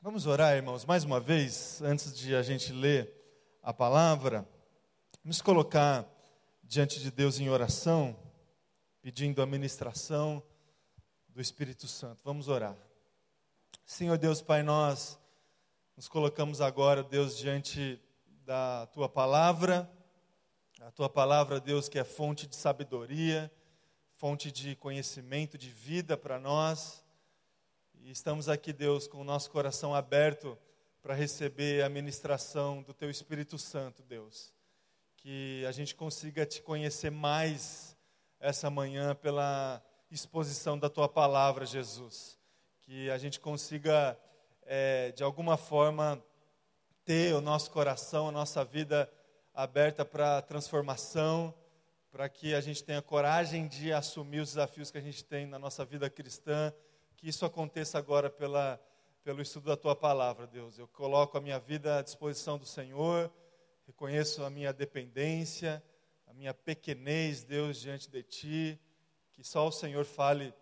Vamos orar, irmãos, mais uma vez, antes de a gente ler a palavra. Vamos colocar diante de Deus em oração, pedindo a ministração do Espírito Santo. Vamos orar. Senhor Deus, Pai, nós nos colocamos agora, Deus, diante da tua palavra, a tua palavra, Deus, que é fonte de sabedoria, fonte de conhecimento, de vida para nós. E estamos aqui, Deus, com o nosso coração aberto para receber a ministração do teu Espírito Santo, Deus. Que a gente consiga te conhecer mais essa manhã pela exposição da tua palavra, Jesus que a gente consiga, é, de alguma forma, ter o nosso coração, a nossa vida aberta para transformação, para que a gente tenha coragem de assumir os desafios que a gente tem na nossa vida cristã, que isso aconteça agora pela, pelo estudo da tua palavra, Deus. Eu coloco a minha vida à disposição do Senhor, reconheço a minha dependência, a minha pequenez, Deus, diante de ti, que só o Senhor fale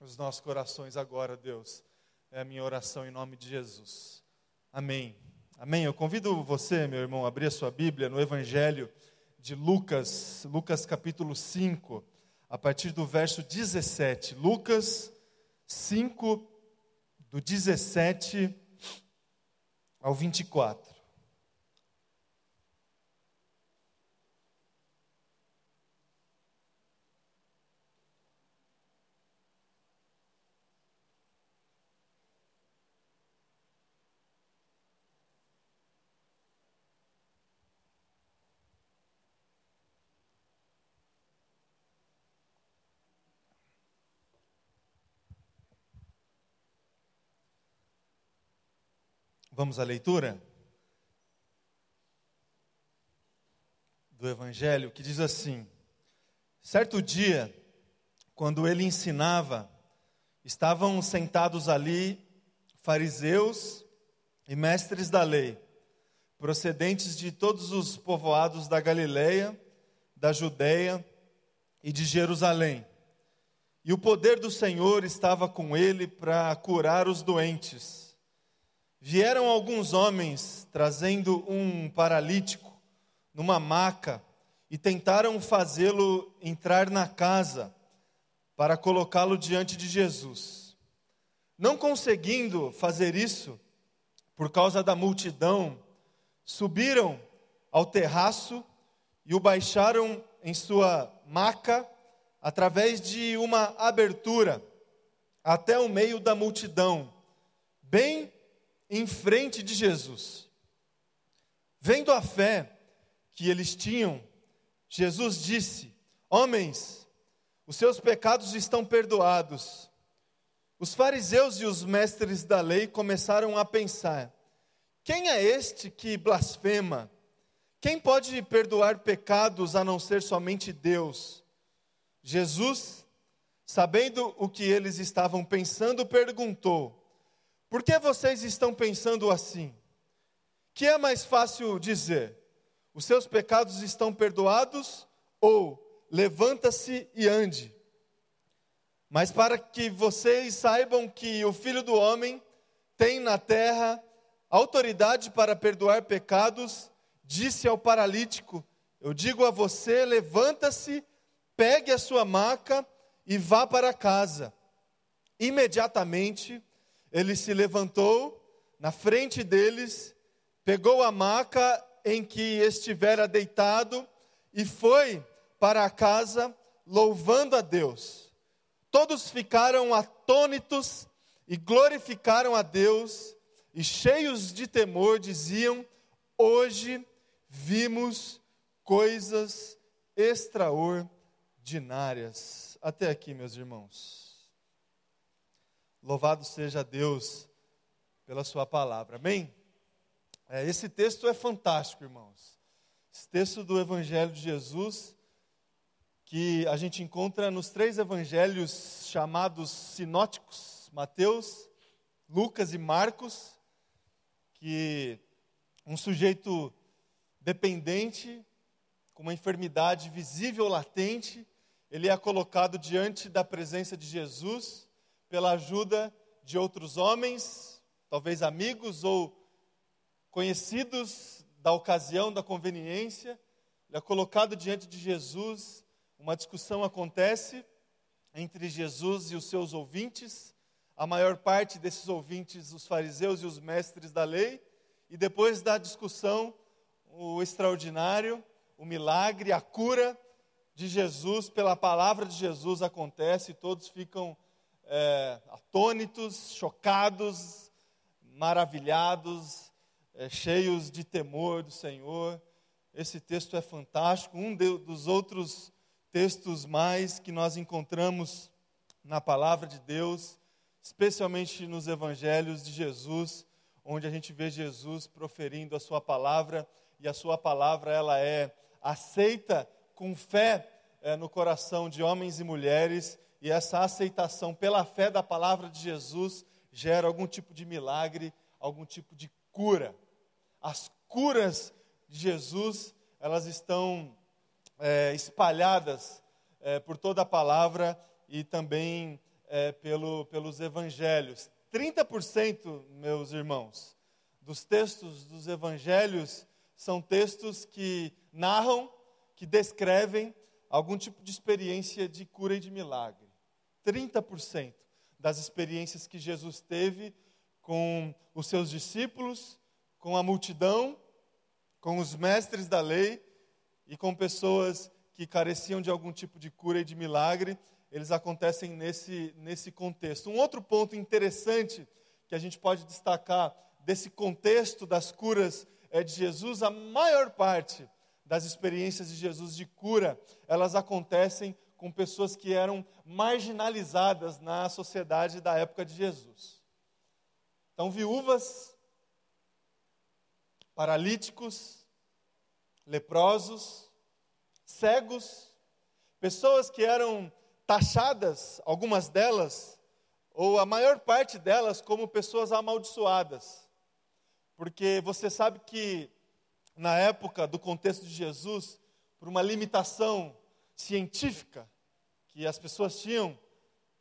os nossos corações agora, Deus. É a minha oração em nome de Jesus. Amém. Amém. Eu convido você, meu irmão, a abrir a sua Bíblia no Evangelho de Lucas, Lucas capítulo 5, a partir do verso 17. Lucas 5, do 17 ao 24. Vamos à leitura? Do Evangelho, que diz assim: Certo dia, quando ele ensinava, estavam sentados ali fariseus e mestres da lei, procedentes de todos os povoados da Galileia, da Judéia e de Jerusalém. E o poder do Senhor estava com ele para curar os doentes. Vieram alguns homens trazendo um paralítico numa maca e tentaram fazê-lo entrar na casa para colocá-lo diante de Jesus. Não conseguindo fazer isso, por causa da multidão, subiram ao terraço e o baixaram em sua maca através de uma abertura até o meio da multidão, bem em frente de Jesus. Vendo a fé que eles tinham, Jesus disse: Homens, os seus pecados estão perdoados. Os fariseus e os mestres da lei começaram a pensar: quem é este que blasfema? Quem pode perdoar pecados a não ser somente Deus? Jesus, sabendo o que eles estavam pensando, perguntou: por que vocês estão pensando assim? Que é mais fácil dizer: os seus pecados estão perdoados ou levanta-se e ande? Mas para que vocês saibam que o Filho do Homem tem na terra autoridade para perdoar pecados, disse ao paralítico: Eu digo a você, levanta-se, pegue a sua maca e vá para casa. Imediatamente ele se levantou na frente deles, pegou a maca em que estivera deitado e foi para a casa louvando a Deus. Todos ficaram atônitos e glorificaram a Deus e cheios de temor diziam: Hoje vimos coisas extraordinárias. Até aqui, meus irmãos. Louvado seja Deus pela Sua palavra. Amém? É, esse texto é fantástico, irmãos. Esse texto do Evangelho de Jesus, que a gente encontra nos três evangelhos chamados sinóticos: Mateus, Lucas e Marcos, que um sujeito dependente, com uma enfermidade visível, latente, ele é colocado diante da presença de Jesus pela ajuda de outros homens, talvez amigos ou conhecidos da ocasião, da conveniência. Ele é colocado diante de Jesus, uma discussão acontece entre Jesus e os seus ouvintes. A maior parte desses ouvintes, os fariseus e os mestres da lei. E depois da discussão, o extraordinário, o milagre, a cura de Jesus, pela palavra de Jesus acontece, e todos ficam é, atônitos, chocados, maravilhados, é, cheios de temor do Senhor. Esse texto é fantástico, um de, dos outros textos mais que nós encontramos na palavra de Deus, especialmente nos evangelhos de Jesus, onde a gente vê Jesus proferindo a sua palavra e a sua palavra ela é aceita com fé é, no coração de homens e mulheres e essa aceitação pela fé da palavra de Jesus gera algum tipo de milagre, algum tipo de cura. As curas de Jesus elas estão é, espalhadas é, por toda a palavra e também é, pelo, pelos evangelhos. 30%, meus irmãos, dos textos dos evangelhos são textos que narram, que descrevem algum tipo de experiência de cura e de milagre. 30% das experiências que Jesus teve com os seus discípulos, com a multidão, com os mestres da lei e com pessoas que careciam de algum tipo de cura e de milagre, eles acontecem nesse, nesse contexto. Um outro ponto interessante que a gente pode destacar desse contexto das curas é de Jesus, a maior parte das experiências de Jesus de cura, elas acontecem com pessoas que eram marginalizadas na sociedade da época de Jesus. Então, viúvas, paralíticos, leprosos, cegos, pessoas que eram taxadas, algumas delas, ou a maior parte delas, como pessoas amaldiçoadas. Porque você sabe que, na época do contexto de Jesus, por uma limitação científica que as pessoas tinham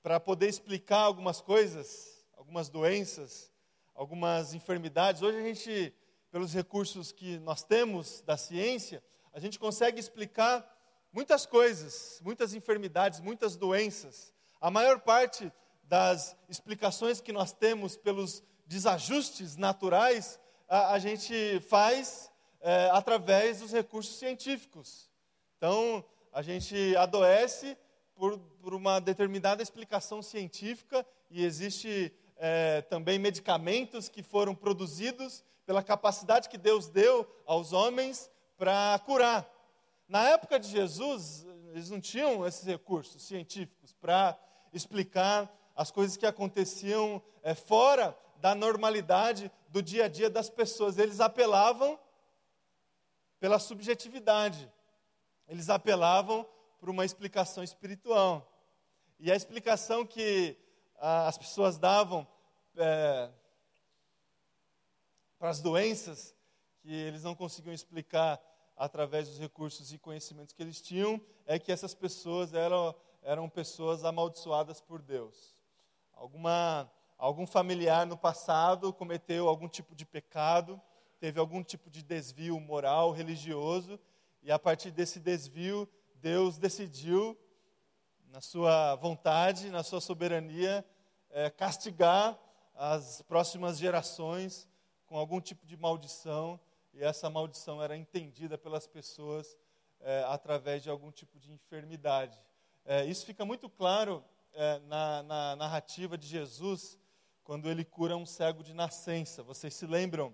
para poder explicar algumas coisas, algumas doenças, algumas enfermidades, hoje a gente, pelos recursos que nós temos da ciência, a gente consegue explicar muitas coisas, muitas enfermidades, muitas doenças. A maior parte das explicações que nós temos pelos desajustes naturais, a, a gente faz é, através dos recursos científicos. Então, a gente adoece por, por uma determinada explicação científica e existe é, também medicamentos que foram produzidos pela capacidade que Deus deu aos homens para curar. Na época de Jesus, eles não tinham esses recursos científicos para explicar as coisas que aconteciam é, fora da normalidade do dia a dia das pessoas. Eles apelavam pela subjetividade, eles apelavam por uma explicação espiritual. E a explicação que ah, as pessoas davam é, para as doenças, que eles não conseguiam explicar através dos recursos e conhecimentos que eles tinham, é que essas pessoas eram, eram pessoas amaldiçoadas por Deus. Alguma, algum familiar no passado cometeu algum tipo de pecado, teve algum tipo de desvio moral, religioso, e a partir desse desvio, Deus decidiu, na sua vontade, na sua soberania, é, castigar as próximas gerações com algum tipo de maldição e essa maldição era entendida pelas pessoas é, através de algum tipo de enfermidade. É, isso fica muito claro é, na, na, narrativa de Jesus, quando ele cura um cego de nascença. Vocês se lembram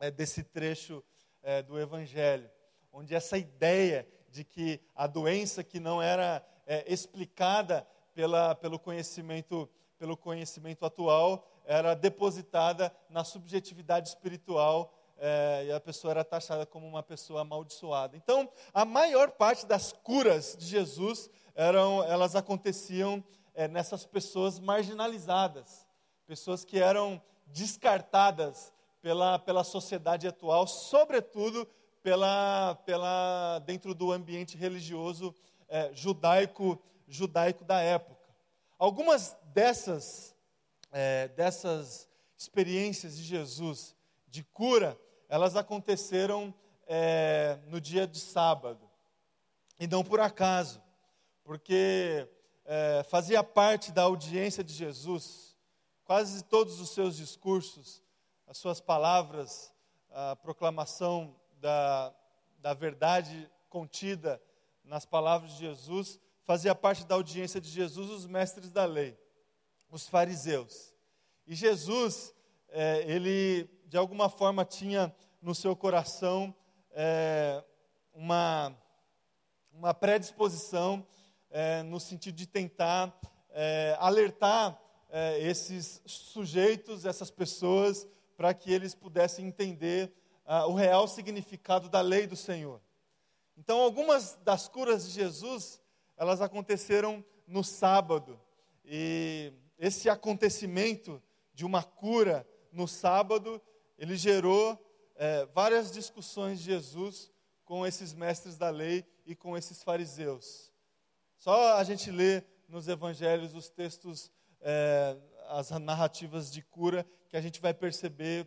é, desse trecho é, do Evangelho, onde essa ideia de que a doença que não era é, explicada pela, pelo, conhecimento, pelo conhecimento atual era depositada na subjetividade espiritual é, e a pessoa era taxada como uma pessoa amaldiçoada. Então, a maior parte das curas de Jesus eram, elas aconteciam é, nessas pessoas marginalizadas, pessoas que eram descartadas pela, pela sociedade atual, sobretudo pela, pela, dentro do ambiente religioso é, judaico, judaico da época. Algumas dessas, é, dessas experiências de Jesus de cura, elas aconteceram é, no dia de sábado. E não por acaso, porque é, fazia parte da audiência de Jesus, quase todos os seus discursos, as suas palavras, a proclamação da, da verdade contida nas palavras de Jesus, fazia parte da audiência de Jesus os mestres da lei, os fariseus. E Jesus, é, ele de alguma forma tinha no seu coração é, uma, uma predisposição é, no sentido de tentar é, alertar é, esses sujeitos, essas pessoas, para que eles pudessem entender ah, o real significado da lei do Senhor. Então, algumas das curas de Jesus, elas aconteceram no sábado. E esse acontecimento de uma cura no sábado, ele gerou é, várias discussões de Jesus com esses mestres da lei e com esses fariseus. Só a gente lê nos evangelhos os textos, é, as narrativas de cura, que a gente vai perceber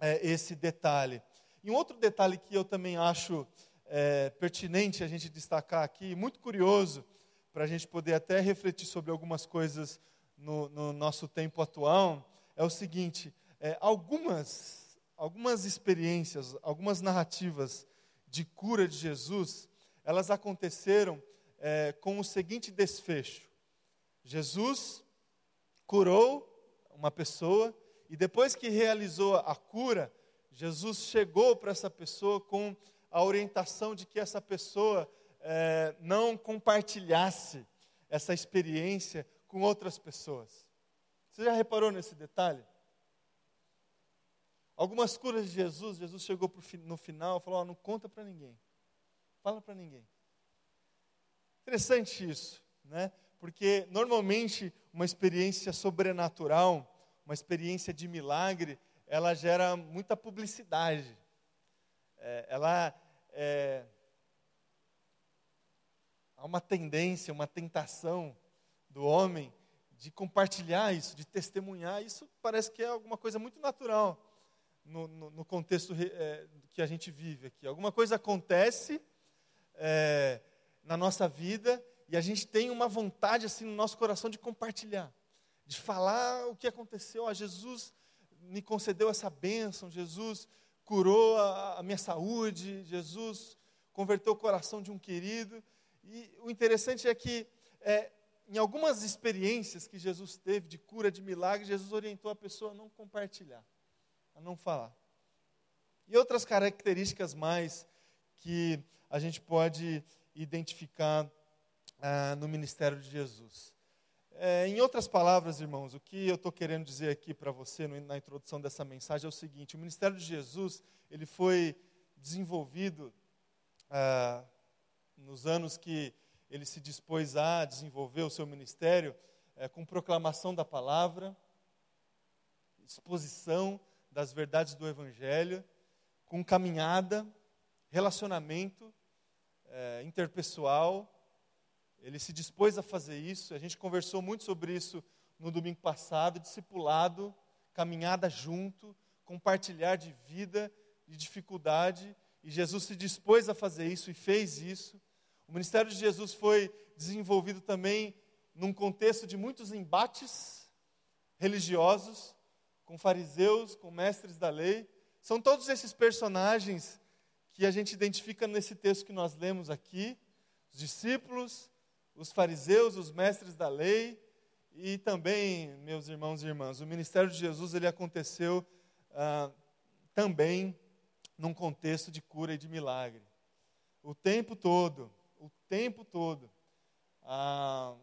é, esse detalhe. E um outro detalhe que eu também acho é, pertinente a gente destacar aqui, muito curioso, para a gente poder até refletir sobre algumas coisas no, no nosso tempo atual, é o seguinte: é, algumas, algumas experiências, algumas narrativas de cura de Jesus, elas aconteceram é, com o seguinte desfecho: Jesus curou uma pessoa e depois que realizou a cura, Jesus chegou para essa pessoa com a orientação de que essa pessoa é, não compartilhasse essa experiência com outras pessoas. Você já reparou nesse detalhe? Algumas curas de Jesus, Jesus chegou no final e falou: oh, não conta para ninguém, fala para ninguém. Interessante isso, né? Porque normalmente uma experiência sobrenatural, uma experiência de milagre, ela gera muita publicidade. É, ela é, há uma tendência, uma tentação do homem de compartilhar isso, de testemunhar. Isso parece que é alguma coisa muito natural no, no, no contexto é, que a gente vive aqui. Alguma coisa acontece é, na nossa vida e a gente tem uma vontade assim no nosso coração de compartilhar, de falar o que aconteceu. Jesus me concedeu essa bênção, Jesus curou a, a minha saúde, Jesus converteu o coração de um querido. E o interessante é que é, em algumas experiências que Jesus teve de cura, de milagre, Jesus orientou a pessoa a não compartilhar a não falar. E outras características mais que a gente pode identificar ah, no ministério de Jesus. É, em outras palavras, irmãos, o que eu estou querendo dizer aqui para você no, na introdução dessa mensagem é o seguinte: o ministério de Jesus ele foi desenvolvido ah, nos anos que ele se dispôs a desenvolver o seu ministério é, com proclamação da palavra, exposição das verdades do Evangelho, com caminhada, relacionamento é, interpessoal. Ele se dispôs a fazer isso. A gente conversou muito sobre isso no domingo passado. Discipulado, caminhada junto, compartilhar de vida, de dificuldade. E Jesus se dispôs a fazer isso e fez isso. O ministério de Jesus foi desenvolvido também num contexto de muitos embates religiosos com fariseus, com mestres da lei. São todos esses personagens que a gente identifica nesse texto que nós lemos aqui: os discípulos, os fariseus, os mestres da lei. E também, meus irmãos e irmãs, o ministério de Jesus ele aconteceu ah, também num contexto de cura e de milagre. O tempo todo, o tempo todo, a,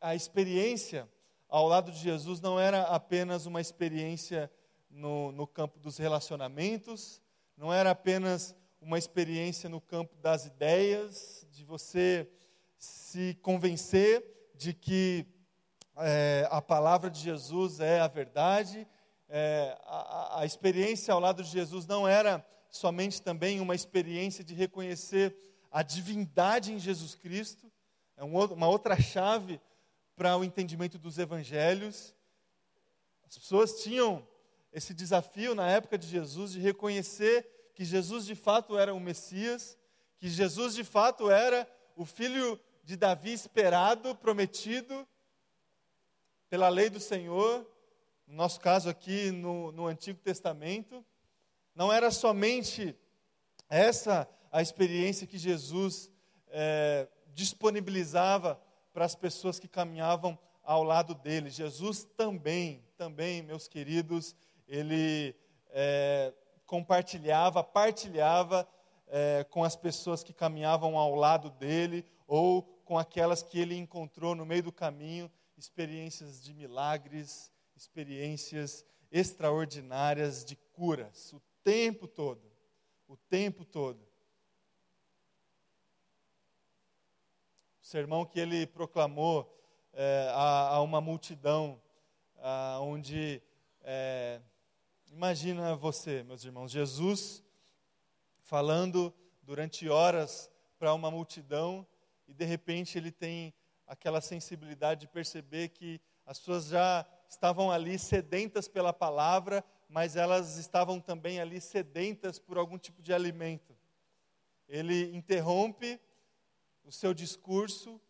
a experiência ao lado de Jesus não era apenas uma experiência no, no campo dos relacionamentos, não era apenas uma experiência no campo das ideias, de você se convencer de que é, a palavra de Jesus é a verdade. É, a, a experiência ao lado de Jesus não era somente também uma experiência de reconhecer a divindade em Jesus Cristo, é um, uma outra chave para o entendimento dos evangelhos. As pessoas tinham esse desafio na época de Jesus de reconhecer que Jesus de fato era o Messias, que Jesus de fato era o filho de Davi esperado, prometido pela lei do Senhor, no nosso caso aqui no, no Antigo Testamento. Não era somente essa a experiência que Jesus é, disponibilizava para as pessoas que caminhavam ao lado dele. Jesus também, também, meus queridos, ele é, compartilhava, partilhava é, com as pessoas que caminhavam ao lado dele ou com aquelas que ele encontrou no meio do caminho, experiências de milagres, experiências extraordinárias de curas, o tempo todo, o tempo todo. O sermão que ele proclamou é, a, a, uma multidão, a, onde é, Imagina você, meus irmãos, Jesus falando durante horas para uma multidão e de repente ele tem aquela sensibilidade de perceber que as pessoas já estavam ali sedentas pela palavra, mas elas estavam também ali sedentas por algum tipo de alimento. Ele interrompe o seu discurso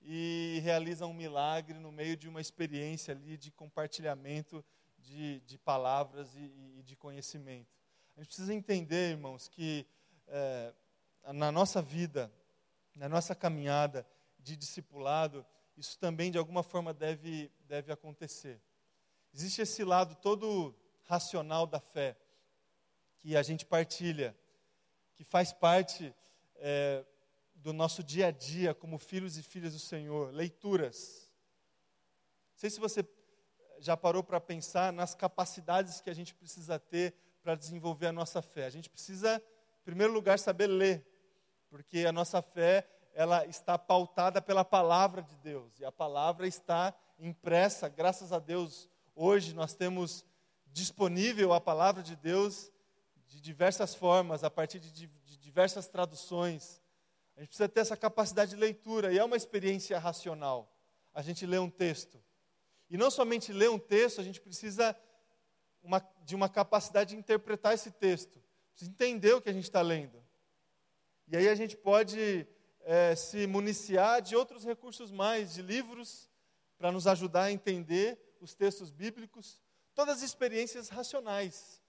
e realiza um milagre no meio de uma experiência ali de compartilhamento de, de palavras e, e, de conhecimento. A gente precisa entender, irmãos, que é, na nossa vida, na nossa caminhada de discipulado, isso também de alguma forma deve, deve acontecer. Existe esse lado todo racional da fé, que a gente partilha, que faz parte é, do nosso dia a dia como filhos e filhas do Senhor. Leituras. Não sei se você já parou para pensar nas capacidades que a gente precisa ter para desenvolver a nossa fé? A gente precisa, em primeiro lugar, saber ler, porque a nossa fé ela está pautada pela palavra de Deus e a palavra está impressa, graças a Deus. Hoje nós temos disponível a palavra de Deus de diversas formas, a partir de, de diversas traduções. A gente precisa ter essa capacidade de leitura e é uma experiência racional. A gente lê um texto, e não somente ler um texto, a gente precisa uma, de uma capacidade de interpretar esse texto, precisa entender o que a gente está lendo. E aí a gente pode é, se municiar de outros recursos mais, de livros, para nos ajudar a entender os textos bíblicos, todas as experiências racionais.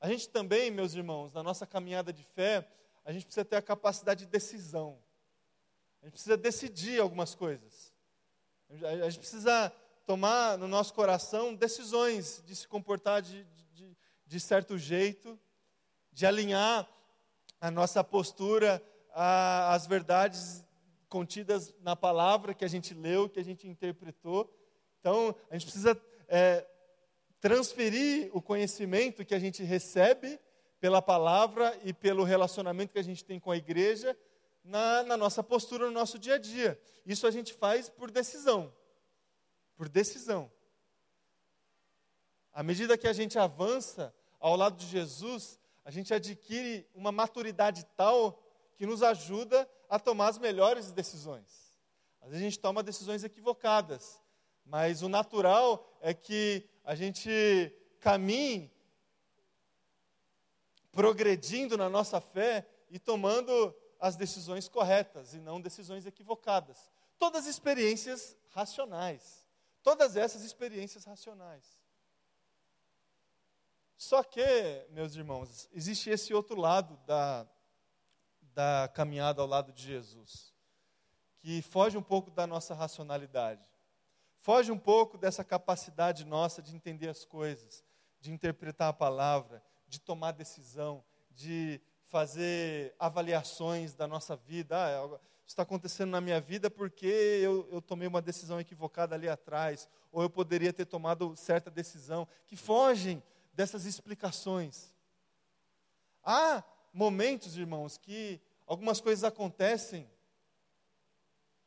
A gente também, meus irmãos, na nossa caminhada de fé, a gente precisa ter a capacidade de decisão. A gente precisa decidir algumas coisas. A gente precisa tomar no nosso coração decisões de se comportar de, de, de certo jeito, de alinhar a nossa postura às verdades contidas na palavra que a gente leu, que a gente interpretou. Então, a gente precisa é, transferir o conhecimento que a gente recebe pela palavra e pelo relacionamento que a gente tem com a igreja na, na nossa postura, no nosso dia a dia. Isso a gente faz por decisão. Por decisão. À medida que a gente avança ao lado de Jesus, a gente adquire uma maturidade tal que nos ajuda a tomar as melhores decisões. Às vezes a gente toma decisões equivocadas, mas o natural é que a gente caminhe progredindo na nossa fé e tomando as decisões corretas e não decisões equivocadas. Todas experiências racionais. Todas essas experiências racionais. Só que, meus irmãos, existe esse outro lado da, da caminhada ao lado de Jesus, que foge um pouco da nossa racionalidade, foge um pouco dessa capacidade nossa de entender as coisas, de interpretar a palavra, de tomar decisão, de fazer avaliações da nossa vida. Ah, é está acontecendo na minha vida porque eu, eu, tomei uma decisão equivocada ali atrás, ou eu poderia ter tomado certa decisão, que fogem dessas explicações. Há momentos, irmãos, que algumas coisas acontecem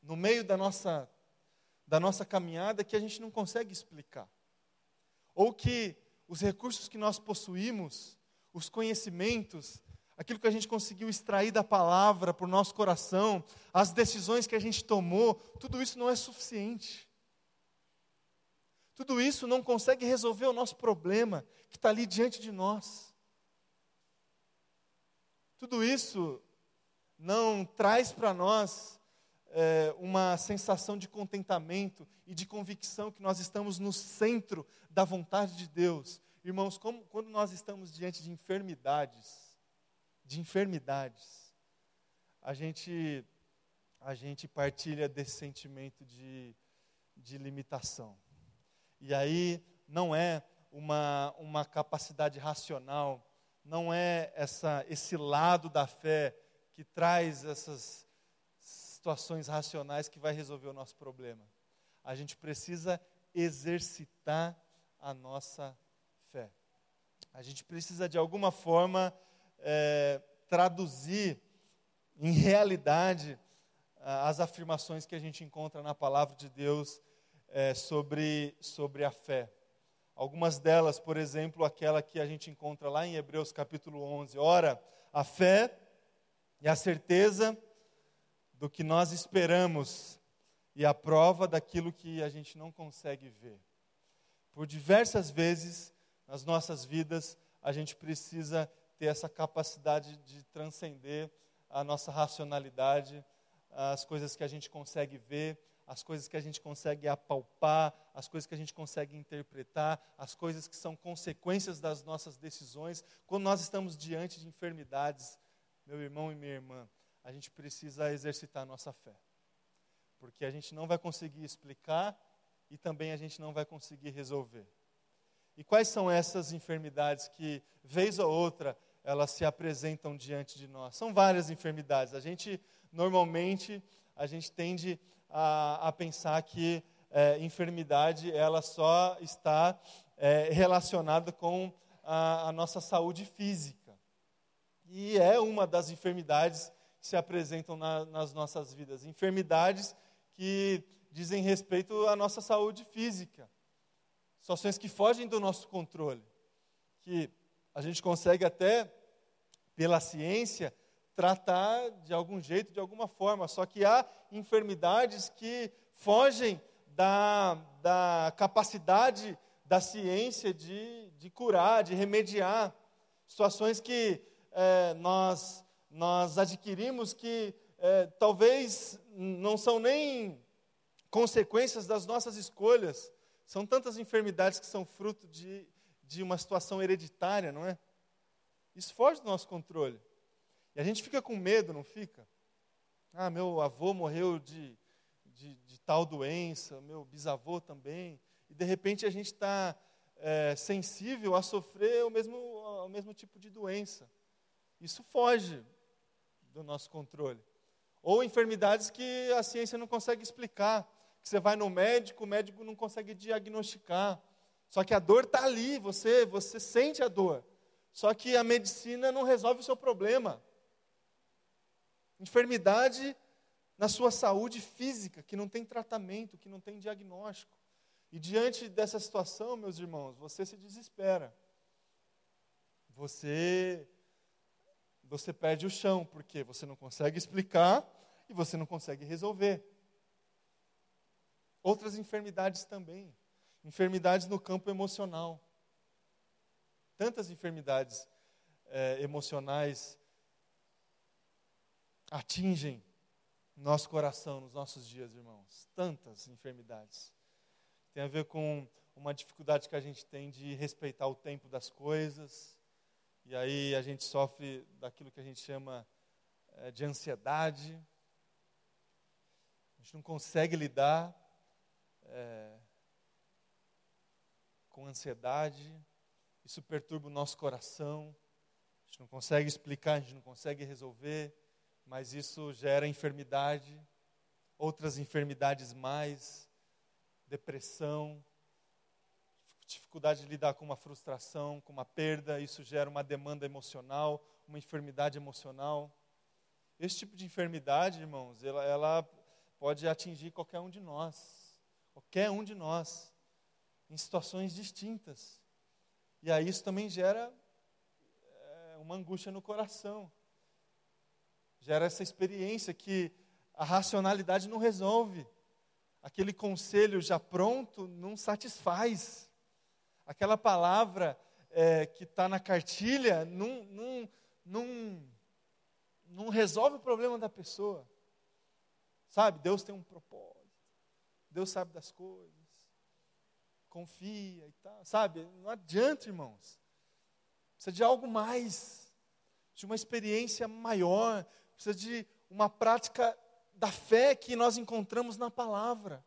no meio da nossa, da nossa caminhada que a gente não consegue explicar. Ou que os recursos que nós possuímos, os conhecimentos, aquilo que a gente conseguiu extrair da palavra para o nosso coração, as decisões que a gente tomou, tudo isso não é suficiente. Tudo isso não consegue resolver o nosso problema que está ali diante de nós. Tudo isso não traz para nós é, uma sensação de contentamento e de convicção que nós estamos no centro da vontade de Deus. Irmãos, como, quando nós estamos diante de enfermidades, de enfermidades, a gente, a gente partilha desse sentimento de, de limitação. E aí não é uma, uma capacidade racional, não é essa, esse lado da fé que traz essas situações racionais que vai resolver o nosso problema. A gente precisa exercitar a nossa fé. A gente precisa, de alguma forma, é, traduzir em realidade as afirmações que a gente encontra na palavra de Deus é, sobre, sobre a fé. Algumas delas, por exemplo, aquela que a gente encontra lá em Hebreus capítulo 11. Ora, a fé é a certeza do que nós esperamos e a prova daquilo que a gente não consegue ver. Por diversas vezes nas nossas vidas, a gente precisa ter essa capacidade de transcender a nossa racionalidade, as coisas que a gente consegue ver, as coisas que a gente consegue apalpar, as coisas que a gente consegue interpretar, as coisas que são consequências das nossas decisões. Quando nós estamos diante de enfermidades, meu irmão e minha irmã, a gente precisa exercitar a nossa fé. Porque a gente não vai conseguir explicar e também a gente não vai conseguir resolver. E quais são essas enfermidades que, vez ou outra, elas se apresentam diante de nós? São várias enfermidades. A gente, normalmente, a gente tende a, a pensar que é, enfermidade ela só está é, relacionada com a, a, nossa saúde física. E é uma das enfermidades que se apresentam na, nas nossas vidas. Enfermidades que dizem respeito à nossa saúde física. Situações que fogem do nosso controle. Que a gente consegue até, pela ciência, tratar de algum jeito, de alguma forma. Só que há enfermidades que fogem da, da capacidade da ciência de, de curar, de remediar. Situações que é, nós, nós adquirimos que é, talvez não são nem consequências das nossas escolhas. São tantas enfermidades que são fruto de, de uma situação hereditária, não é? Isso foge do nosso controle. E a gente fica com medo, não fica? Ah, meu avô morreu de, de, de tal doença, meu bisavô também. E de repente a gente está é, sensível a sofrer o mesmo, o mesmo tipo de doença. Isso foge do nosso controle. Ou enfermidades que a ciência não consegue explicar. Que você vai no médico, o médico não consegue diagnosticar. Só que a dor está ali, você, você sente a dor. Só que a medicina não resolve o seu problema enfermidade na sua saúde física, que não tem tratamento, que não tem diagnóstico. E diante dessa situação, meus irmãos, você se desespera. Você você perde o chão, porque você não consegue explicar e você não consegue resolver. Outras enfermidades também, enfermidades no campo emocional. Tantas enfermidades é, emocionais atingem nosso coração nos nossos dias, irmãos. Tantas enfermidades. Tem a ver com uma dificuldade que a gente tem de respeitar o tempo das coisas. E aí a gente sofre daquilo que a gente chama é, de ansiedade. A gente não consegue lidar é, com ansiedade. Isso perturba o nosso coração. A gente não consegue explicar, a gente não consegue resolver mas isso gera enfermidade, outras enfermidades mais, depressão, dificuldade de lidar com uma frustração, com uma perda, isso gera uma demanda emocional, uma enfermidade emocional. Esse tipo de enfermidade, irmãos, ela, ela pode atingir qualquer um de nós, qualquer um de nós, em situações distintas. E aí isso também gera é, uma angústia no coração gera essa experiência que a racionalidade não resolve. aquele conselho já pronto não satisfaz. Aquela palavra é, que está na cartilha não, não, não, não resolve o problema da pessoa. Sabe, Deus tem um propósito. Deus sabe das coisas. Confia e tal. Sabe, não adianta, irmãos. Precisa de algo mais. De uma experiência maior. Precisa de uma prática da fé que nós encontramos na palavra.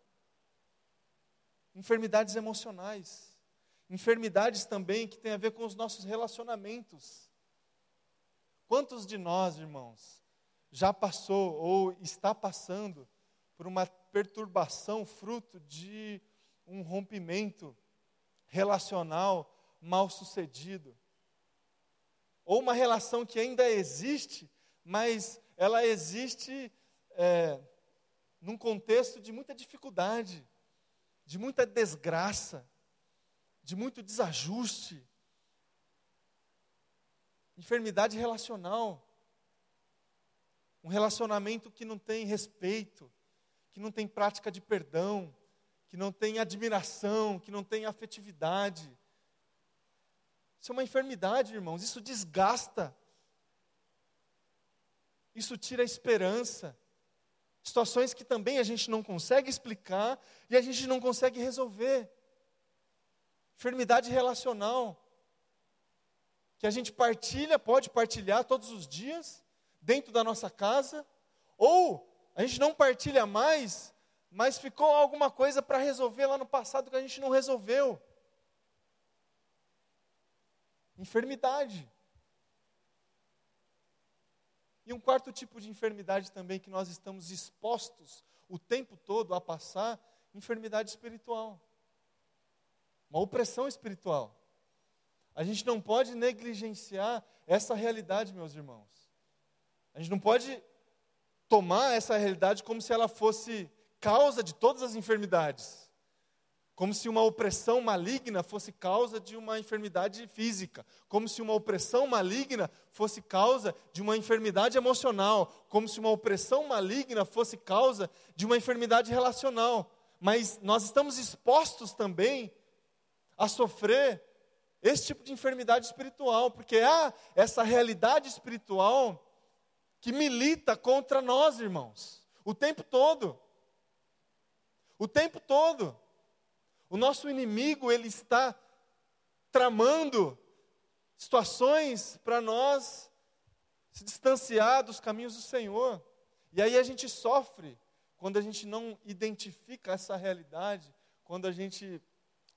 Enfermidades emocionais. Enfermidades também que têm a ver com os nossos relacionamentos. Quantos de nós, irmãos, já passou ou está passando por uma perturbação fruto de um rompimento relacional mal sucedido? Ou uma relação que ainda existe, mas ela existe é, num contexto de muita dificuldade, de muita desgraça, de muito desajuste, enfermidade relacional, um relacionamento que não tem respeito, que não tem prática de perdão, que não tem admiração, que não tem afetividade. Isso é uma enfermidade, irmãos, isso desgasta, isso tira a esperança situações que também a gente não consegue explicar e a gente não consegue resolver. Enfermidade relacional, que a gente partilha, pode partilhar todos os dias, dentro da nossa casa, ou a gente não partilha mais, mas ficou alguma coisa para resolver lá no passado que a gente não resolveu. Enfermidade. E um quarto tipo de enfermidade também que nós estamos expostos o tempo todo a passar, enfermidade espiritual. Uma opressão espiritual. A gente não pode negligenciar essa realidade, meus irmãos. A gente não pode tomar essa realidade como se ela fosse causa de todas as enfermidades como se uma opressão maligna fosse causa de uma enfermidade física, como se uma opressão maligna fosse causa de uma enfermidade emocional, como se uma opressão maligna fosse causa de uma enfermidade relacional. Mas nós estamos expostos também a sofrer esse tipo de enfermidade espiritual, porque há essa realidade espiritual que milita contra nós, irmãos, o tempo todo. O tempo todo. O nosso inimigo, ele está tramando situações para nós se distanciar dos caminhos do Senhor. E aí a gente sofre quando a gente não identifica essa realidade, quando a gente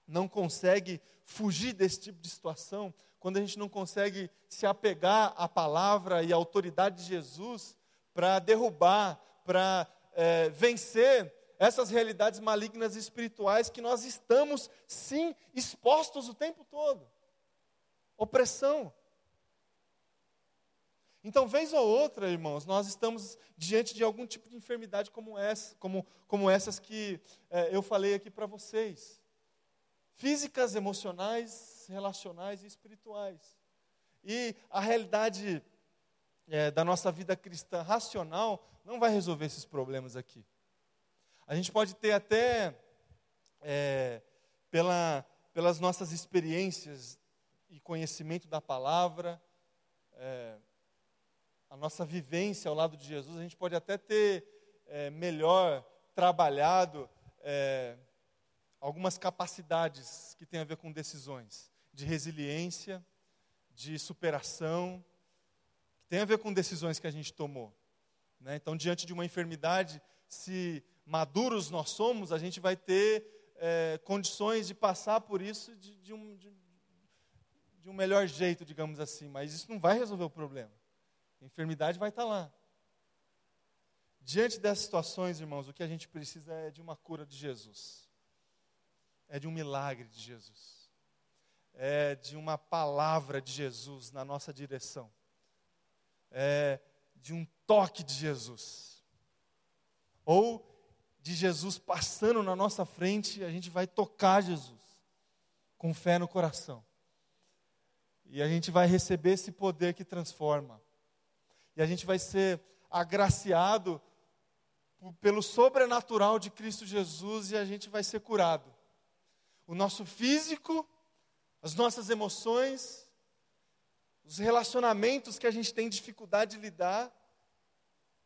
não consegue fugir desse tipo de situação, quando a gente não consegue se apegar à palavra e à autoridade de Jesus para derrubar, para é, vencer essas realidades malignas espirituais que nós estamos, sim, expostos o tempo todo. Opressão. Então, vez ou outra, irmãos, nós estamos diante de algum tipo de enfermidade como essa, como, como essas que é, eu falei aqui para vocês. Físicas, emocionais, relacionais e espirituais. E a realidade é, da nossa vida cristã racional não vai resolver esses problemas aqui. A gente pode ter até, é, pela, pelas nossas experiências e conhecimento da palavra, é, a nossa vivência ao lado de Jesus, a gente pode até ter é, melhor trabalhado é, algumas capacidades que têm a ver com decisões, de resiliência, de superação, que tem a ver com decisões que a gente tomou. Né? Então, diante de uma enfermidade, se maduros nós somos, a gente vai ter é, condições de passar por isso de, de, um, de, de, um melhor jeito, digamos assim. Mas isso não vai resolver o problema. A enfermidade vai estar lá. Diante dessas situações, irmãos, o que a gente precisa é de uma cura de Jesus. É de um milagre de Jesus. É de uma palavra de Jesus na nossa direção. É de um toque de Jesus. Ou de Jesus passando na nossa frente, a gente vai tocar Jesus com fé no coração. E a gente vai receber esse poder que transforma. E a gente vai ser agraciado pelo sobrenatural de Cristo Jesus e a gente vai ser curado. O nosso físico, as nossas emoções, os relacionamentos que a gente tem dificuldade de lidar,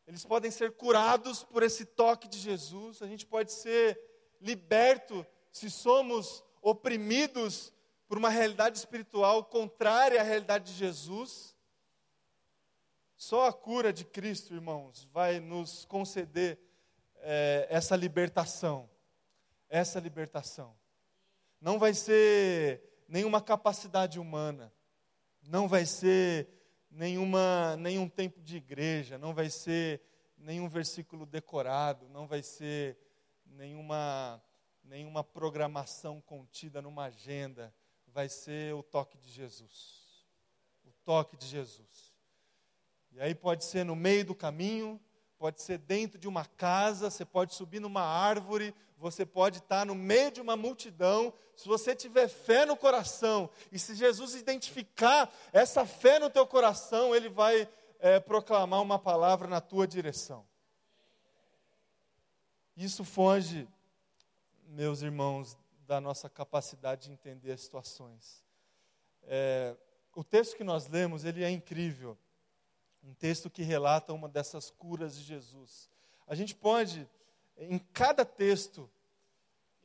eles podem ser curados por esse toque de Jesus, a gente pode ser liberto se somos oprimidos por uma realidade espiritual contrária à realidade de Jesus. Só a cura de Cristo, irmãos, vai nos conceder é, essa libertação. Essa libertação. Não vai ser nenhuma capacidade humana, não vai ser nenhuma, nenhum tempo de igreja, não vai ser nenhum versículo decorado, não vai ser nenhuma, nenhuma programação contida numa agenda, vai ser o toque de Jesus. O toque de Jesus. E aí pode ser no meio do caminho, pode ser dentro de uma casa, você pode subir numa árvore, você pode estar no meio de uma multidão. Se você tiver fé no coração, e se Jesus identificar essa fé no teu coração, ele vai é, proclamar uma palavra na tua direção. Isso foge, meus irmãos, da nossa capacidade de entender as situações. É, o texto que nós lemos, ele é incrível. Um texto que relata uma dessas curas de Jesus. A gente pode, em cada texto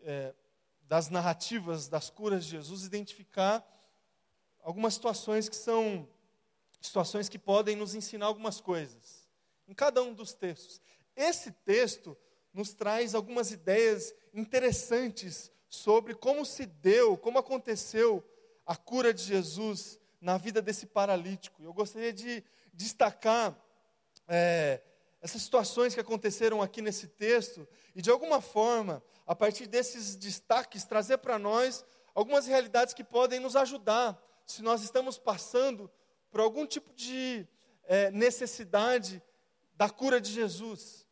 é, das narrativas das curas de Jesus, identificar algumas situações que são situações que podem nos ensinar algumas coisas. Em cada um dos textos. Esse texto nos traz algumas ideias interessantes sobre como se deu, como aconteceu a cura de Jesus na vida desse paralítico. Eu gostaria de destacar é, essas situações que aconteceram aqui nesse texto e, de alguma forma, a partir desses destaques, trazer para nós algumas realidades que podem nos ajudar se nós estamos passando por algum tipo de é, necessidade da cura de Jesus.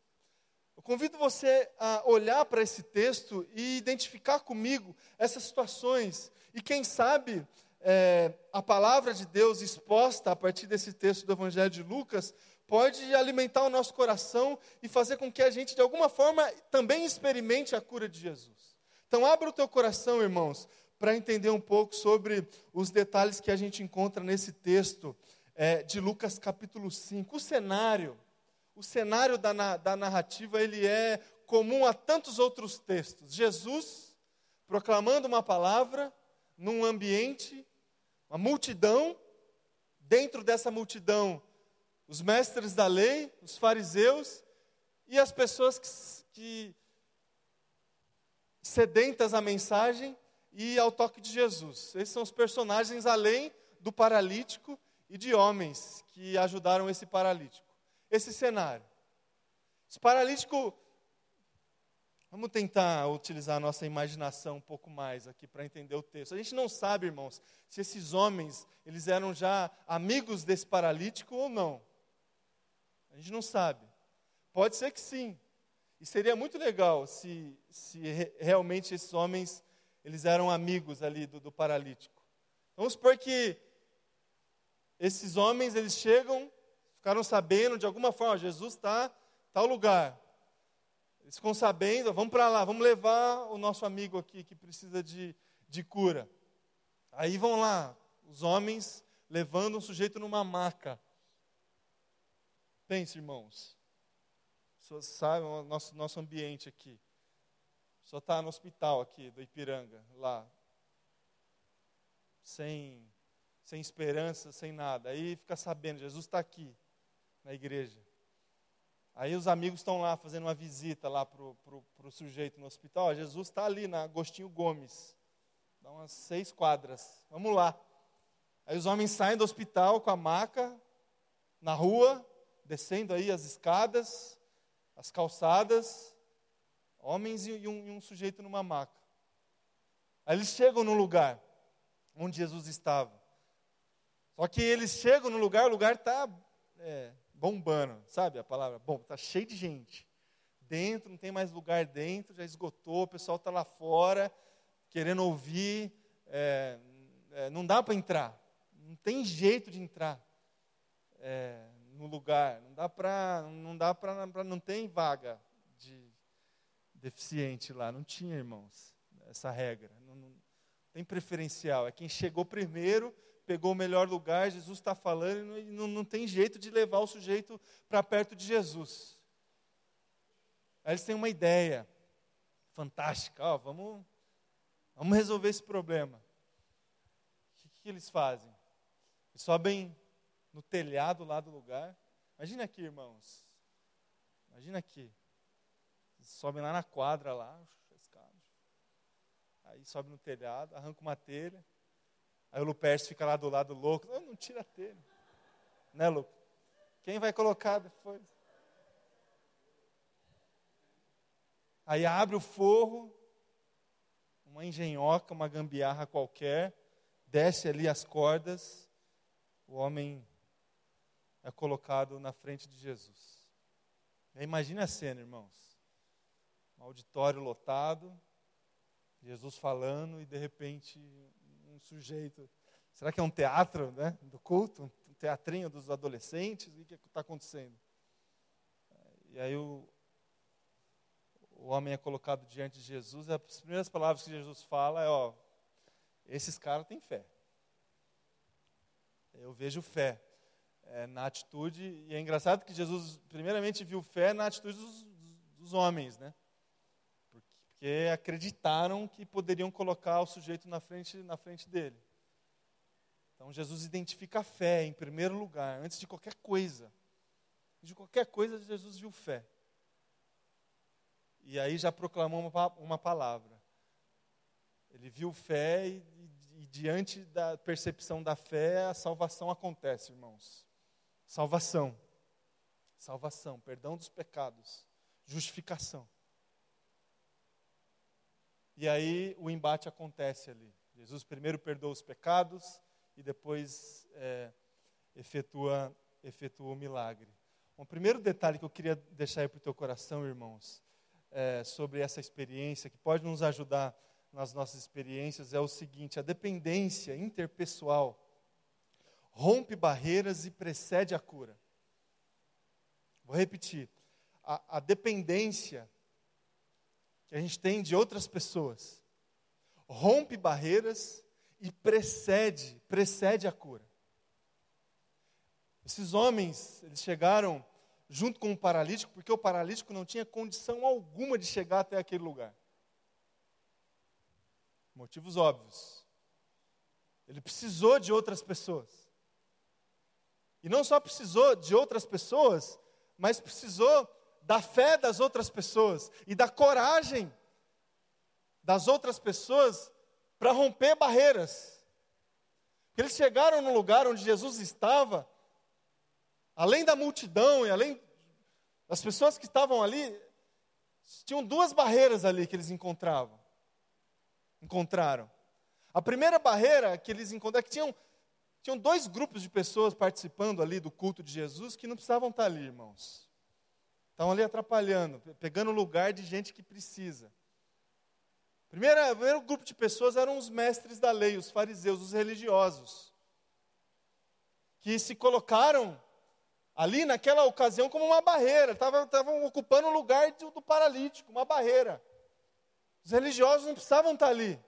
Eu convido você a olhar para esse texto e identificar comigo essas situações. E quem sabe é, a palavra de Deus exposta a partir desse texto do Evangelho de Lucas pode alimentar o nosso coração e fazer com que a gente, de alguma forma, também experimente a cura de Jesus. Então, abra o teu coração, irmãos, para entender um pouco sobre os detalhes que a gente encontra nesse texto é, de Lucas capítulo 5. O cenário o cenário da, da narrativa ele é comum a tantos outros textos. Jesus proclamando uma palavra num ambiente, uma multidão, dentro dessa multidão, os mestres da lei, os fariseus e as pessoas que, que sedentas à mensagem e ao toque de Jesus. Esses são os personagens além do paralítico e de homens que ajudaram esse paralítico esse cenário. Esse paralítico, vamos tentar utilizar a nossa imaginação um pouco mais aqui para entender o texto. A gente não sabe, irmãos, se esses homens, eles eram já amigos desse paralítico ou não. A gente não sabe. Pode ser que sim. E seria muito legal se, se realmente esses homens, eles eram amigos ali do, do paralítico. Vamos supor que esses homens, eles chegam ficaram sabendo de alguma forma, Jesus está tal lugar. Eles ficam sabendo, vamos para lá, vamos levar o nosso amigo aqui que precisa de, de cura. Aí vão lá, os homens levando um sujeito numa maca. Pense, irmãos. Pessoas sabem o nosso, nosso ambiente aqui. Só está no hospital aqui do Ipiranga, lá. Sem, sem esperança, sem nada. Aí fica sabendo, Jesus está aqui na igreja. Aí os amigos estão lá fazendo uma visita lá para o sujeito no hospital. Jesus está ali na Agostinho Gomes. Dá umas seis quadras. Vamos lá. Aí os homens saem do hospital com a maca na rua, descendo aí as escadas, as calçadas. Homens e um, e um sujeito numa maca. Aí eles chegam no lugar onde Jesus estava. Só que eles chegam no lugar, o lugar está é, bombando, sabe a palavra? Bom, está cheio de gente. Dentro, não tem mais lugar dentro, já esgotou, o pessoal está lá fora, querendo ouvir. É, é, não dá para entrar, não tem jeito de entrar é, no lugar, não dá para, não dá para, não tem vaga de deficiente lá. Não tinha, irmãos, essa regra. Não, não tem preferencial. É quem chegou primeiro, pegou o melhor lugar. Jesus está falando e não, não tem jeito de levar o sujeito para perto de Jesus. Aí eles têm uma ideia fantástica. Ó, vamos, vamos resolver esse problema. O que, que eles fazem? Eles sobem no telhado lá do lugar. Imagina aqui, irmãos. Imagina aqui. Eles sobem lá na quadra lá, Aí sobe no telhado, arranca uma telha. Aí o Lupercio fica lá do lado louco. Não, não tira a. Né, Lu? Quem vai colocar depois? Aí abre o forro, uma engenhoca, uma gambiarra qualquer, desce ali as cordas, o homem é colocado na frente de Jesus. Imagina a cena, irmãos. Um auditório lotado, Jesus falando e de repente um sujeito. Será que é um teatro né, do culto? Um teatrinho dos adolescentes? O que está acontecendo? E aí o, o homem é colocado diante de Jesus, e as primeiras palavras que Jesus fala é, ó, esses caras têm fé. Eu vejo fé é, na atitude, e é engraçado que Jesus primeiramente viu fé na atitude dos, dos homens, né? Porque, acreditaram que poderiam colocar o sujeito na frente, na frente dele. Então Jesus identifica a fé em primeiro lugar, antes de qualquer coisa. De qualquer coisa, Jesus viu fé. E aí já proclamou uma, uma palavra. Ele viu fé e, e, e, diante da percepção da fé, a salvação acontece, irmãos. Salvação. Salvação, perdão dos pecados, justificação. E aí o embate acontece ali. Jesus primeiro perdoa os pecados e depois é, efetua, efetua o milagre. Um primeiro detalhe que eu queria deixar aí para o teu coração, irmãos, é, sobre essa experiência, que pode nos ajudar nas nossas experiências, é o seguinte: a dependência interpessoal rompe barreiras e precede a cura. Vou repetir. A, a dependência que a gente tem de outras pessoas rompe barreiras e precede, precede a cura. Esses homens, eles chegaram junto com o paralítico, porque o paralítico não tinha condição alguma de chegar até aquele lugar. Motivos óbvios. Ele precisou de outras pessoas. E não só precisou de outras pessoas, mas precisou da fé das outras pessoas e da coragem das outras pessoas para romper barreiras. Eles chegaram no lugar onde Jesus estava além da multidão e além das pessoas que estavam ali, tinham duas barreiras ali que eles encontravam. Encontraram. A primeira barreira que eles encontraram é que tinham, tinham dois grupos de pessoas participando ali do culto de Jesus que não precisavam estar ali, irmãos. Estavam ali atrapalhando, pegando lugar de gente que precisa. Primeiro, o primeiro grupo de pessoas eram os mestres da lei, os fariseus, os religiosos, que se colocaram ali naquela ocasião como uma barreira, estavam ocupando o lugar do, do paralítico, uma barreira. Os religiosos não precisavam estar ali,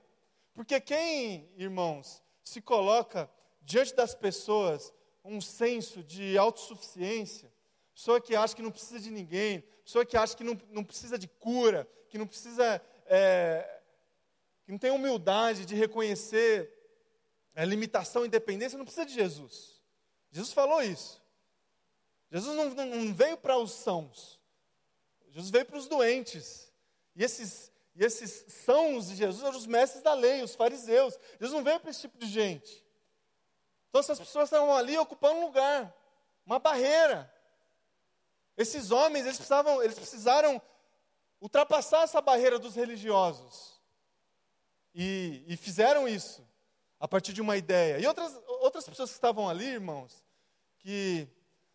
porque quem, irmãos, se coloca diante das pessoas um senso de autossuficiência, pessoa que acha que não precisa de ninguém, pessoa que acha que não, não precisa de cura, que não precisa, é, que não tem humildade de reconhecer a limitação e dependência, não precisa de Jesus. Jesus falou isso. Jesus não, não veio para os sãos, Jesus veio para os doentes. E esses, e esses sãos de Jesus eram os mestres da lei, os fariseus. Jesus não veio para esse tipo de gente. Então essas pessoas estavam ali ocupando um lugar, uma barreira. Esses homens, eles precisavam, eles precisaram ultrapassar essa barreira dos religiosos. E, e, fizeram isso a partir de uma ideia. E outras, outras pessoas que estavam ali, irmãos, que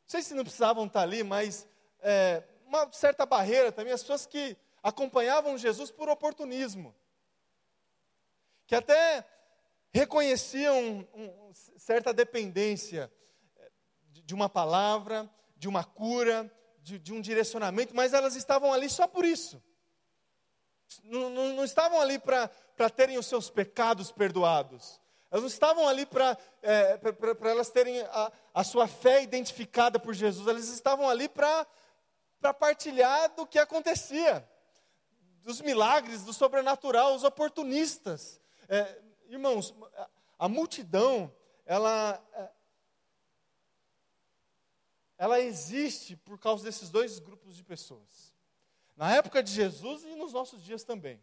não sei se não precisavam estar ali, mas é, uma certa barreira também, as pessoas que acompanhavam Jesus por oportunismo, que até reconheciam um, um, certa dependência de, de uma palavra, de uma cura, de, de um direcionamento, mas elas estavam ali só por isso. Não, não, não estavam ali para terem os seus pecados perdoados. Elas não estavam ali para é, elas terem a, a sua fé identificada por Jesus. Elas estavam ali para partilhar do que acontecia, dos milagres, do sobrenatural, os oportunistas. É, irmãos, a multidão, ela, é, ela existe por causa desses dois grupos de pessoas. Na época de Jesus e nos nossos dias também.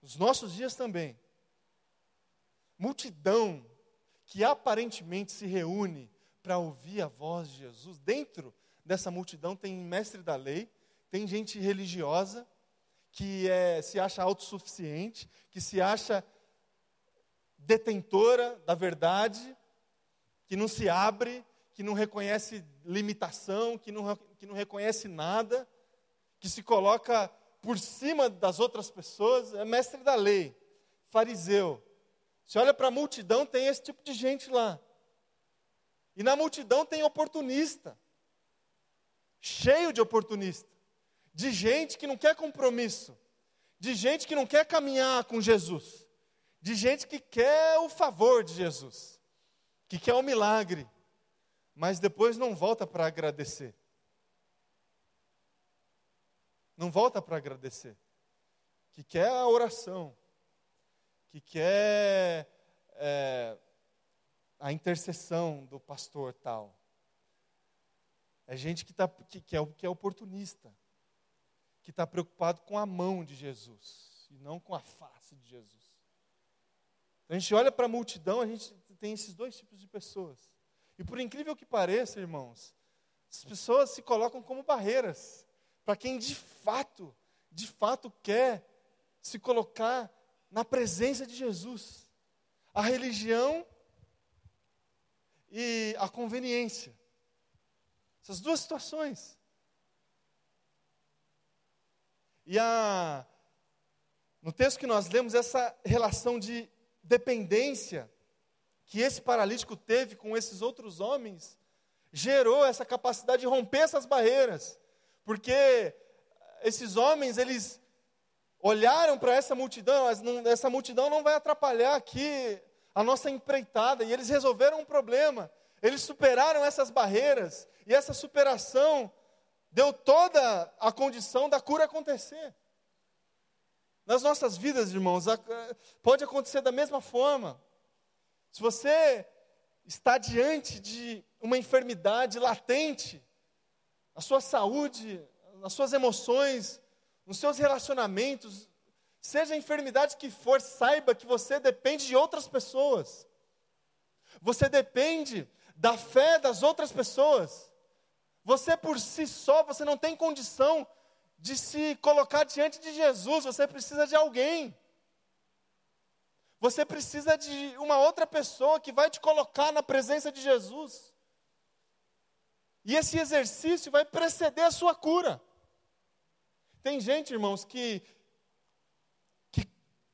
Nos nossos dias também. Multidão que aparentemente se reúne para ouvir a voz de Jesus. Dentro dessa multidão tem mestre da lei, tem gente religiosa que é, se acha autossuficiente, que se acha detentora da verdade, que não se abre, que não reconhece limitação, que não, que não reconhece nada, que se coloca por cima das outras pessoas, é mestre da lei, fariseu. Se olha para a multidão, tem esse tipo de gente lá. E na multidão tem oportunista, cheio de oportunista, de gente que não quer compromisso, de gente que não quer caminhar com Jesus, de gente que quer o favor de Jesus, que quer o milagre, mas depois não volta para agradecer. Não volta para agradecer. Que quer a oração, que quer é, a intercessão do pastor tal. É gente que, tá, que, que, é, que é oportunista, que está preocupado com a mão de Jesus e não com a face de Jesus. Então, a gente olha para a multidão, a gente tem esses dois tipos de pessoas. E por incrível que pareça, irmãos, as pessoas se colocam como barreiras para quem de fato, de fato quer se colocar na presença de Jesus. A religião e a conveniência. Essas duas situações. E a, no texto que nós lemos, essa relação de dependência que esse paralítico teve com esses outros homens, gerou essa capacidade de romper essas barreiras. Porque esses homens, eles olharam para essa multidão, essa multidão não vai atrapalhar aqui a nossa empreitada, e eles resolveram um problema. Eles superaram essas barreiras, e essa superação deu toda a condição da cura acontecer. Nas nossas vidas, irmãos, pode acontecer da mesma forma. Se você está diante de uma enfermidade latente, a sua saúde, nas suas emoções, nos seus relacionamentos, seja a enfermidade que for, saiba que você depende de outras pessoas. Você depende da fé das outras pessoas. Você por si só, você não tem condição de se colocar diante de Jesus, você precisa de alguém. Você precisa de uma outra pessoa que vai te colocar na presença de Jesus. E esse exercício vai preceder a sua cura. Tem gente, irmãos, que, que,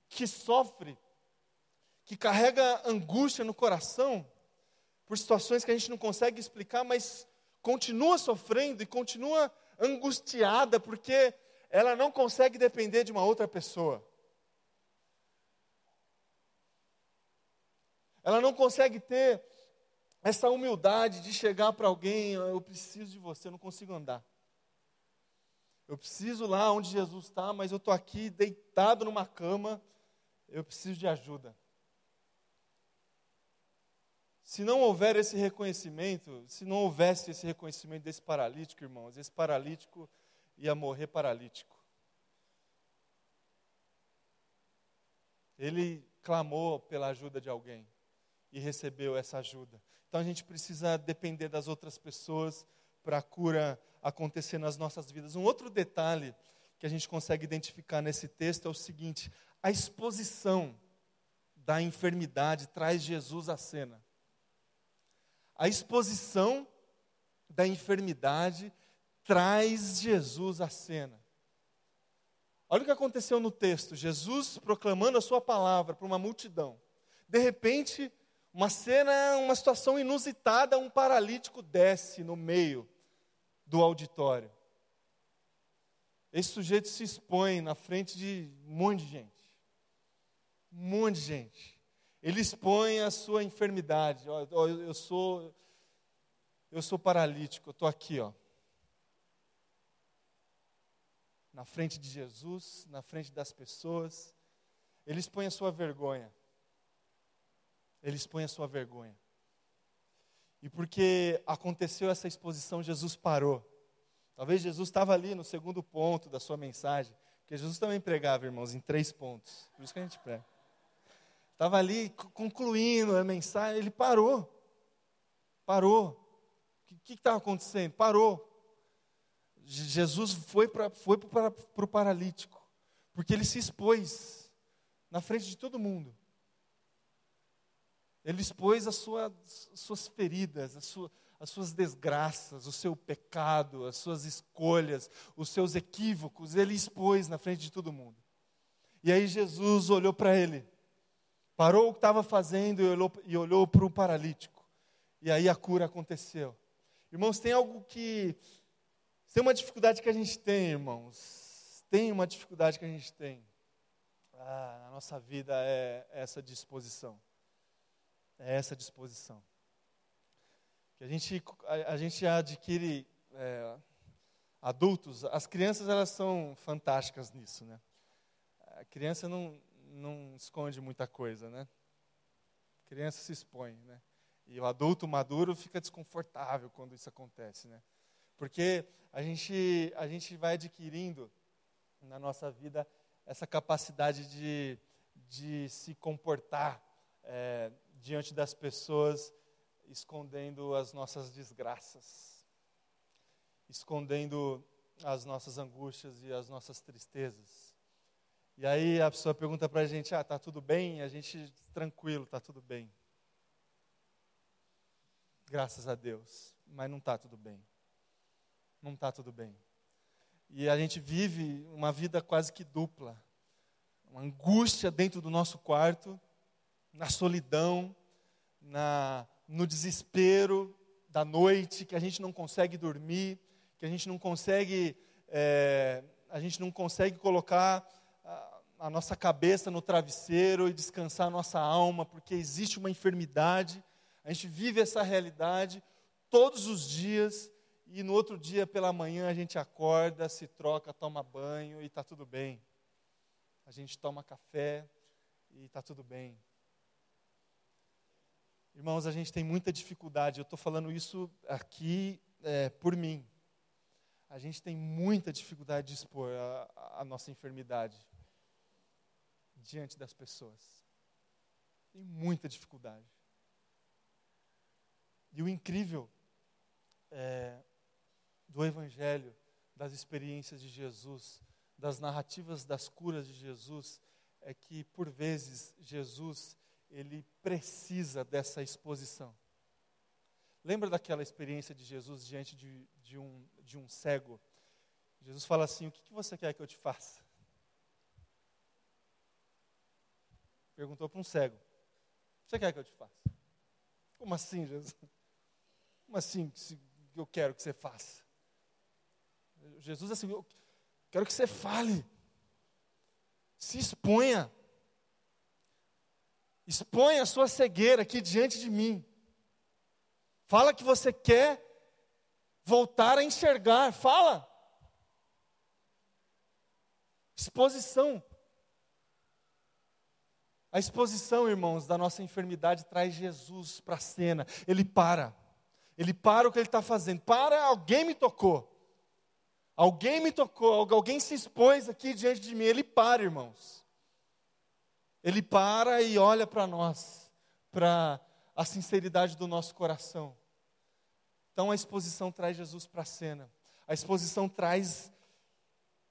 que sofre, que carrega angústia no coração por situações que a gente não consegue explicar, mas continua sofrendo e continua angustiada porque ela não consegue depender de uma outra pessoa. Ela não consegue ter essa humildade de chegar para alguém, eu preciso de você, eu não consigo andar. Eu preciso lá onde Jesus está, mas eu estou aqui deitado numa cama, eu preciso de ajuda. Se não houver esse reconhecimento, se não houvesse esse reconhecimento desse paralítico, irmãos, esse paralítico ia morrer paralítico. Ele clamou pela ajuda de alguém e recebeu essa ajuda. Então a gente precisa depender das outras pessoas para a cura acontecer nas nossas vidas. Um outro detalhe que a gente consegue identificar nesse texto é o seguinte: a exposição da enfermidade traz Jesus à cena. A exposição da enfermidade traz Jesus à cena. Olha o que aconteceu no texto: Jesus proclamando a sua palavra para uma multidão. De repente, uma cena, uma situação inusitada, um paralítico desce no meio do auditório. Esse sujeito se expõe na frente de um monte de gente. Um monte de gente. Ele expõe a sua enfermidade. Eu sou, eu sou paralítico, eu estou aqui, ó. Na frente de Jesus, na frente das pessoas. Ele expõe a sua vergonha. Ele expõe a sua vergonha. E porque aconteceu essa exposição, Jesus parou. Talvez Jesus estava ali no segundo ponto da sua mensagem, porque Jesus também pregava, irmãos, em três pontos. Por isso que a gente prega. Estava ali concluindo a mensagem, ele parou. Parou. O que estava acontecendo? Parou. Jesus foi para foi o paralítico, porque ele se expôs na frente de todo mundo. Ele expôs as suas, suas feridas, as, sua, as suas desgraças, o seu pecado, as suas escolhas, os seus equívocos. Ele expôs na frente de todo mundo. E aí Jesus olhou para ele, parou o que estava fazendo e olhou, e olhou para o paralítico. E aí a cura aconteceu. Irmãos, tem algo que. Tem uma dificuldade que a gente tem, irmãos. Tem uma dificuldade que a gente tem. Ah, na nossa vida é essa disposição é essa disposição. Que a gente, a, a gente adquire é, adultos, as crianças elas são fantásticas nisso, né? A criança não, não esconde muita coisa, né? A criança se expõe, né? E o adulto maduro fica desconfortável quando isso acontece, né? Porque a gente, a gente vai adquirindo na nossa vida essa capacidade de, de se comportar é, diante das pessoas, escondendo as nossas desgraças, escondendo as nossas angústias e as nossas tristezas. E aí a pessoa pergunta para a gente: ah, tá tudo bem? A gente, tranquilo, tá tudo bem. Graças a Deus. Mas não está tudo bem. Não está tudo bem. E a gente vive uma vida quase que dupla. Uma angústia dentro do nosso quarto na solidão, na, no desespero da noite, que a gente não consegue dormir, que a gente não consegue, é, a gente não consegue colocar a, a nossa cabeça no travesseiro e descansar a nossa alma, porque existe uma enfermidade. A gente vive essa realidade todos os dias e no outro dia pela manhã a gente acorda, se troca, toma banho e está tudo bem. A gente toma café e está tudo bem. Irmãos, a gente tem muita dificuldade, eu estou falando isso aqui é, por mim. A gente tem muita dificuldade de expor a, a nossa enfermidade diante das pessoas. Tem muita dificuldade. E o incrível é, do Evangelho, das experiências de Jesus, das narrativas das curas de Jesus, é que, por vezes, Jesus ele precisa dessa exposição. Lembra daquela experiência de Jesus diante de, de, um, de um cego? Jesus fala assim: O que, que você quer que eu te faça? Perguntou para um cego: O que você quer que eu te faça? Como assim, Jesus? Como assim que eu quero que você faça? Jesus assim: Eu quero que você fale, se exponha. Expõe a sua cegueira aqui diante de mim. Fala que você quer voltar a enxergar. Fala. Exposição. A exposição, irmãos, da nossa enfermidade traz Jesus para a cena. Ele para. Ele para o que ele está fazendo. Para, alguém me tocou. Alguém me tocou. Alguém se expôs aqui diante de mim. Ele para, irmãos. Ele para e olha para nós, para a sinceridade do nosso coração. Então a exposição traz Jesus para a cena. A exposição traz,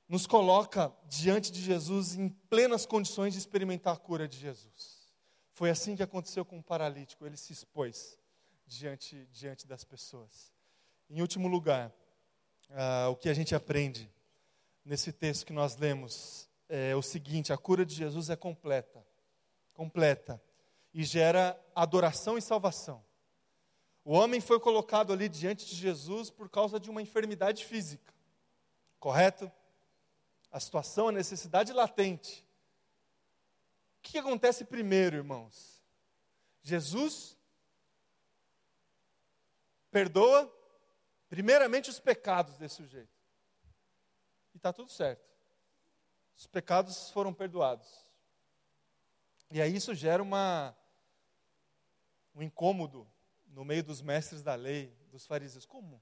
nos coloca diante de Jesus em plenas condições de experimentar a cura de Jesus. Foi assim que aconteceu com o paralítico, ele se expôs diante, diante das pessoas. Em último lugar, uh, o que a gente aprende nesse texto que nós lemos é o seguinte: a cura de Jesus é completa, completa, e gera adoração e salvação. O homem foi colocado ali diante de Jesus por causa de uma enfermidade física, correto? A situação, a necessidade latente. O que acontece primeiro, irmãos? Jesus perdoa, primeiramente, os pecados desse sujeito. E está tudo certo. Os pecados foram perdoados. E aí isso gera uma, um incômodo no meio dos mestres da lei, dos fariseus. Como?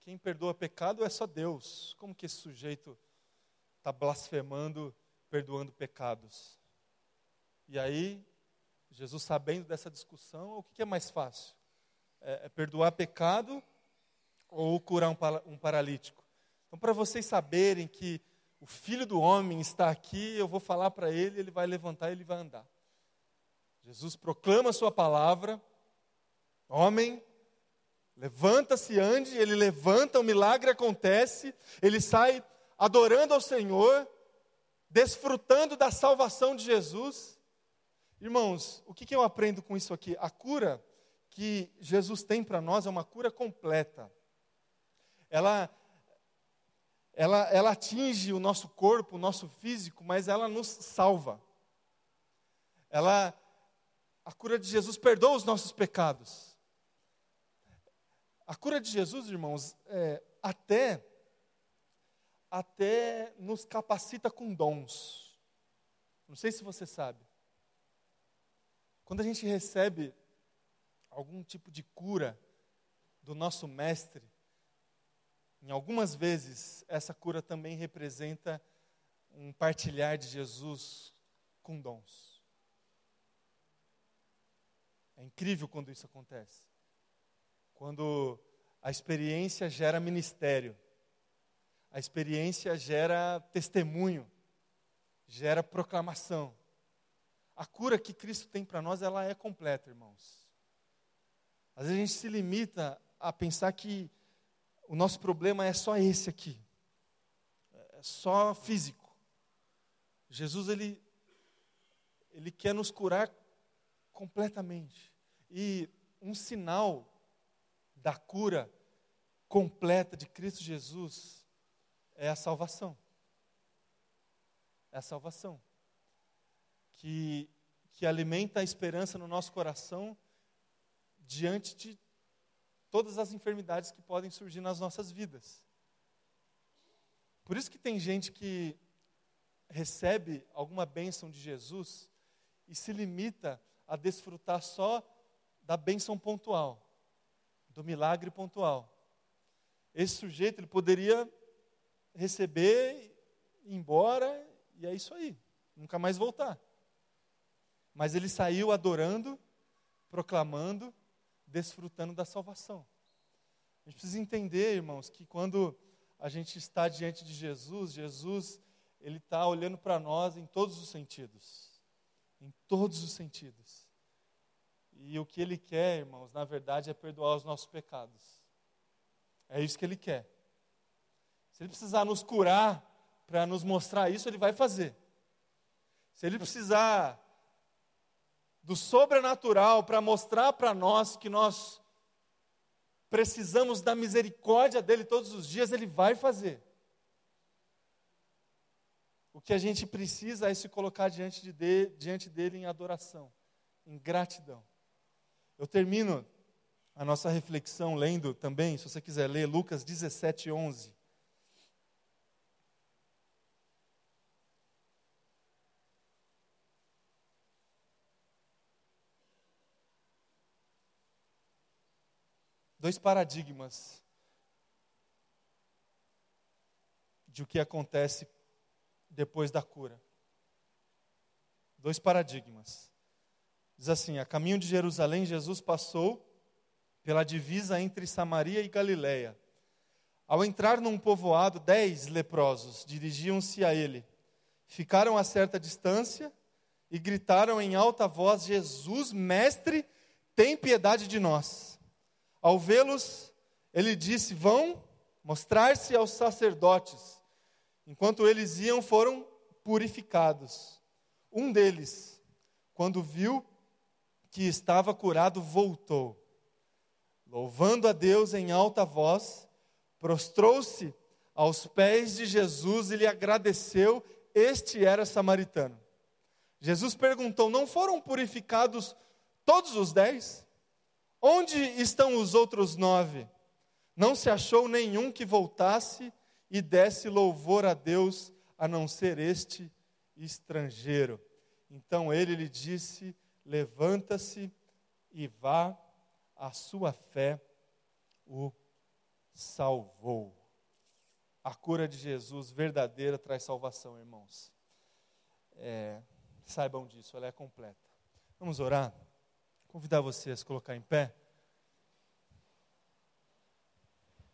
Quem perdoa pecado é só Deus. Como que esse sujeito está blasfemando, perdoando pecados? E aí, Jesus sabendo dessa discussão, o que é mais fácil? É, é perdoar pecado ou curar um, um paralítico? Então, para vocês saberem que o filho do homem está aqui, eu vou falar para ele, ele vai levantar ele vai andar. Jesus proclama a sua palavra, homem, levanta-se, ande, ele levanta, o milagre acontece, ele sai adorando ao Senhor, desfrutando da salvação de Jesus. Irmãos, o que, que eu aprendo com isso aqui? A cura que Jesus tem para nós é uma cura completa. Ela, ela, ela atinge o nosso corpo, o nosso físico, mas ela nos salva. Ela a cura de Jesus perdoa os nossos pecados. A cura de Jesus, irmãos, é, até até nos capacita com dons. Não sei se você sabe. Quando a gente recebe algum tipo de cura do nosso mestre, em algumas vezes essa cura também representa um partilhar de Jesus com dons. É incrível quando isso acontece. Quando a experiência gera ministério, a experiência gera testemunho, gera proclamação. A cura que Cristo tem para nós, ela é completa, irmãos. Às vezes a gente se limita a pensar que o nosso problema é só esse aqui, é só físico. Jesus, ele, ele quer nos curar completamente. E um sinal da cura completa de Cristo Jesus é a salvação. É a salvação. Que, que alimenta a esperança no nosso coração diante de todas as enfermidades que podem surgir nas nossas vidas. Por isso que tem gente que recebe alguma bênção de Jesus e se limita a desfrutar só da bênção pontual, do milagre pontual. Esse sujeito ele poderia receber, ir embora e é isso aí, nunca mais voltar. Mas ele saiu adorando, proclamando, desfrutando da salvação. A gente precisa entender, irmãos, que quando a gente está diante de Jesus, Jesus ele está olhando para nós em todos os sentidos em todos os sentidos. E o que Ele quer, irmãos, na verdade é perdoar os nossos pecados. É isso que Ele quer. Se Ele precisar nos curar para nos mostrar isso, Ele vai fazer. Se Ele precisar do sobrenatural para mostrar para nós que nós precisamos da misericórdia dele todos os dias, Ele vai fazer. O que a gente precisa é se colocar diante, de, de, diante dele em adoração, em gratidão. Eu termino a nossa reflexão lendo também, se você quiser ler, Lucas 17, 11. Dois paradigmas de o que acontece depois da cura. Dois paradigmas. Diz assim: a caminho de Jerusalém, Jesus passou pela divisa entre Samaria e Galiléia. Ao entrar num povoado, dez leprosos dirigiam-se a ele. Ficaram a certa distância e gritaram em alta voz: Jesus, mestre, tem piedade de nós. Ao vê-los, ele disse: Vão mostrar-se aos sacerdotes. Enquanto eles iam, foram purificados. Um deles, quando viu que estava curado voltou. Louvando a Deus em alta voz, prostrou-se aos pés de Jesus e lhe agradeceu. Este era samaritano. Jesus perguntou: Não foram purificados todos os dez? Onde estão os outros nove? Não se achou nenhum que voltasse e desse louvor a Deus, a não ser este estrangeiro. Então ele lhe disse: Levanta-se e vá, a sua fé o salvou. A cura de Jesus verdadeira traz salvação, irmãos. É, saibam disso, ela é completa. Vamos orar? Convidar vocês a colocar em pé.